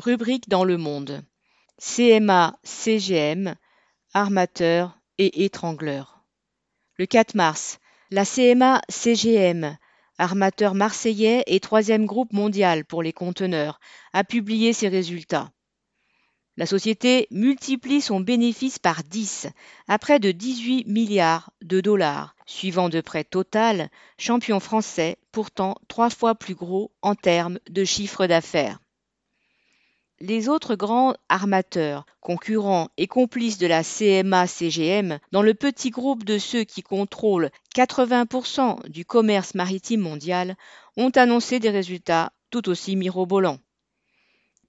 Rubrique dans le monde. CMA, CGM, armateur et étrangleur. Le 4 mars, la CMA CGM, armateur marseillais et troisième groupe mondial pour les conteneurs, a publié ses résultats. La société multiplie son bénéfice par 10 à près de 18 milliards de dollars, suivant de près Total, champion français, pourtant trois fois plus gros en termes de chiffre d'affaires. Les autres grands armateurs, concurrents et complices de la CMA-CGM, dans le petit groupe de ceux qui contrôlent 80% du commerce maritime mondial, ont annoncé des résultats tout aussi mirobolants.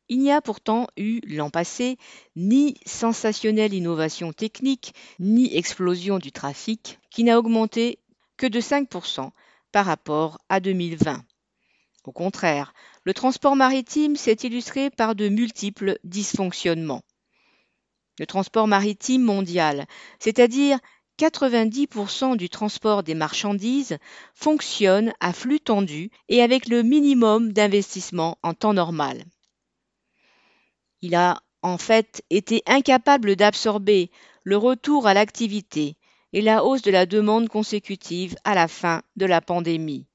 Il n'y a pourtant eu l'an passé ni sensationnelle innovation technique, ni explosion du trafic, qui n'a augmenté que de 5% par rapport à 2020. Au contraire, le transport maritime s'est illustré par de multiples dysfonctionnements. Le transport maritime mondial, c'est-à-dire 90% du transport des marchandises, fonctionne à flux tendu et avec le minimum d'investissement en temps normal. Il a en fait été incapable d'absorber le retour à l'activité et la hausse de la demande consécutive à la fin de la pandémie.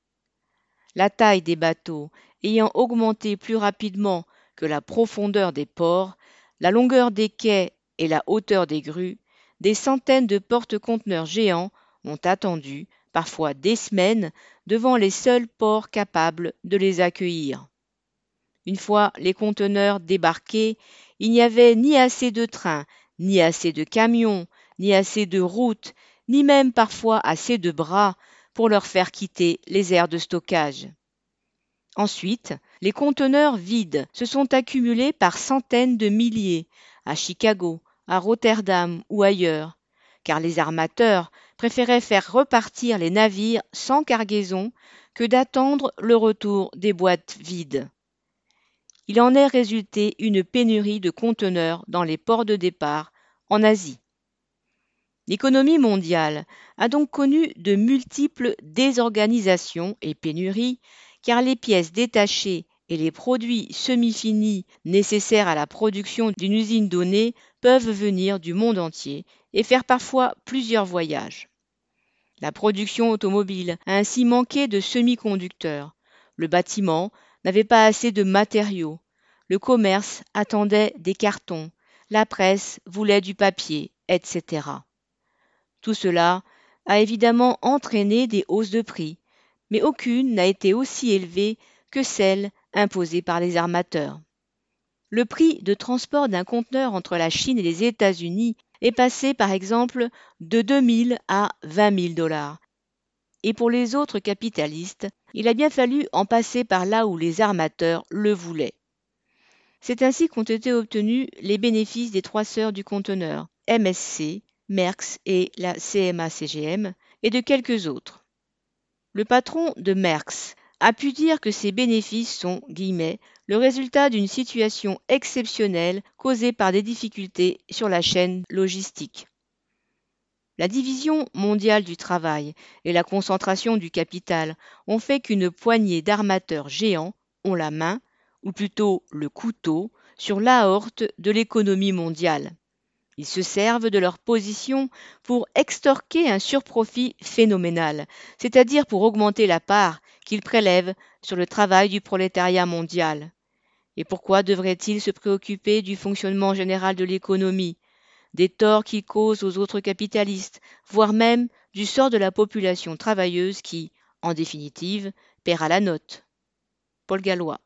La taille des bateaux ayant augmenté plus rapidement que la profondeur des ports, la longueur des quais et la hauteur des grues, des centaines de porte-conteneurs géants ont attendu, parfois des semaines, devant les seuls ports capables de les accueillir. Une fois les conteneurs débarqués, il n'y avait ni assez de trains, ni assez de camions, ni assez de routes, ni même parfois assez de bras pour leur faire quitter les aires de stockage. Ensuite, les conteneurs vides se sont accumulés par centaines de milliers à Chicago, à Rotterdam ou ailleurs, car les armateurs préféraient faire repartir les navires sans cargaison que d'attendre le retour des boîtes vides il en est résulté une pénurie de conteneurs dans les ports de départ en Asie. L'économie mondiale a donc connu de multiples désorganisations et pénuries, car les pièces détachées et les produits semi-finis nécessaires à la production d'une usine donnée peuvent venir du monde entier et faire parfois plusieurs voyages. La production automobile a ainsi manqué de semi-conducteurs. Le bâtiment n'avait pas assez de matériaux. Le commerce attendait des cartons, la presse voulait du papier, etc. Tout cela a évidemment entraîné des hausses de prix, mais aucune n'a été aussi élevée que celle imposée par les armateurs. Le prix de transport d'un conteneur entre la Chine et les États-Unis est passé par exemple de 2 000 à 20 000 dollars, et pour les autres capitalistes, il a bien fallu en passer par là où les armateurs le voulaient. C'est ainsi qu'ont été obtenus les bénéfices des trois sœurs du conteneur, MSC, Merckx et la CMA-CGM, et de quelques autres. Le patron de Merckx a pu dire que ces bénéfices sont, guillemets, le résultat d'une situation exceptionnelle causée par des difficultés sur la chaîne logistique. La division mondiale du travail et la concentration du capital ont fait qu'une poignée d'armateurs géants ont la main, ou plutôt le couteau, sur l'aorte de l'économie mondiale. Ils se servent de leur position pour extorquer un surprofit phénoménal, c'est-à-dire pour augmenter la part qu'ils prélèvent sur le travail du prolétariat mondial. Et pourquoi devraient-ils se préoccuper du fonctionnement général de l'économie des torts qu'il cause aux autres capitalistes, voire même du sort de la population travailleuse qui, en définitive, paiera la note? Paul Gallois